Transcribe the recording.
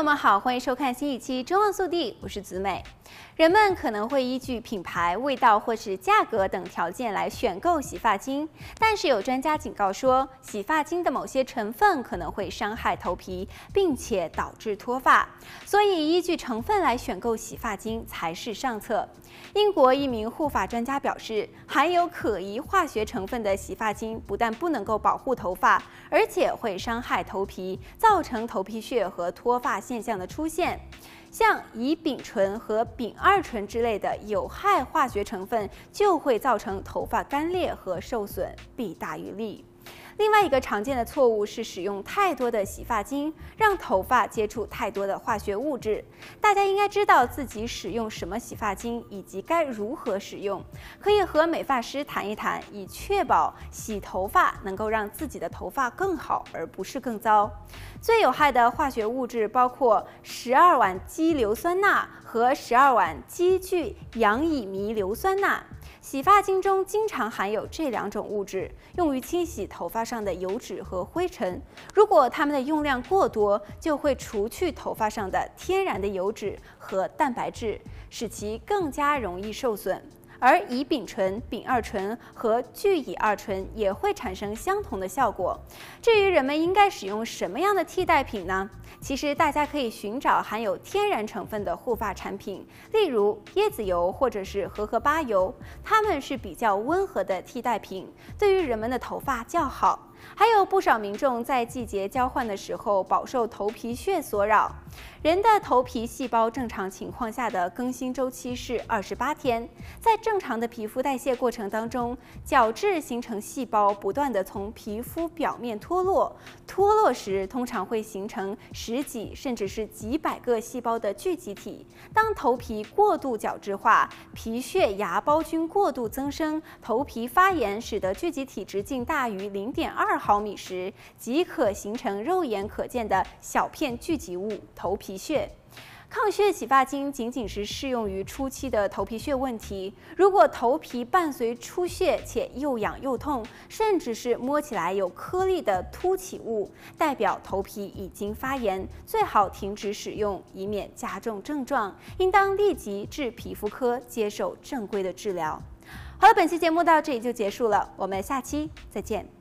朋友们好，欢迎收看新一期《中望速递》，我是子美。人们可能会依据品牌、味道或是价格等条件来选购洗发精，但是有专家警告说，洗发精的某些成分可能会伤害头皮，并且导致脱发，所以依据成分来选购洗发精才是上策。英国一名护发专家表示，含有可疑化学成分的洗发精不但不能够保护头发，而且会伤害头皮，造成头皮屑和脱发现象的出现。像乙丙醇和丙二醇之类的有害化学成分，就会造成头发干裂和受损，弊大于利。另外一个常见的错误是使用太多的洗发精，让头发接触太多的化学物质。大家应该知道自己使用什么洗发精以及该如何使用，可以和美发师谈一谈，以确保洗头发能够让自己的头发更好，而不是更糟。最有害的化学物质包括十二烷基硫酸钠和十二烷基聚氧乙醚硫酸钠。洗发精中经常含有这两种物质，用于清洗头发上的油脂和灰尘。如果它们的用量过多，就会除去头发上的天然的油脂和蛋白质，使其更加容易受损。而乙丙醇、丙二醇和聚乙二醇也会产生相同的效果。至于人们应该使用什么样的替代品呢？其实大家可以寻找含有天然成分的护发产品，例如椰子油或者是荷荷巴油，它们是比较温和的替代品，对于人们的头发较好。还有不少民众在季节交换的时候饱受头皮屑所扰。人的头皮细胞正常情况下的更新周期是二十八天，在正常的皮肤代谢过程当中，角质形成细胞不断地从皮肤表面脱落，脱落时通常会形成十几甚至是几百个细胞的聚集体。当头皮过度角质化，皮屑芽孢菌过度增生，头皮发炎，使得聚集体直径大于零点二二毫米时，即可形成肉眼可见的小片聚集物——头皮。屑抗屑洗发精仅仅是适用于初期的头皮屑问题。如果头皮伴随出屑且又痒又痛，甚至是摸起来有颗粒的凸起物，代表头皮已经发炎，最好停止使用，以免加重症状。应当立即至皮肤科接受正规的治疗。好了，本期节目到这里就结束了，我们下期再见。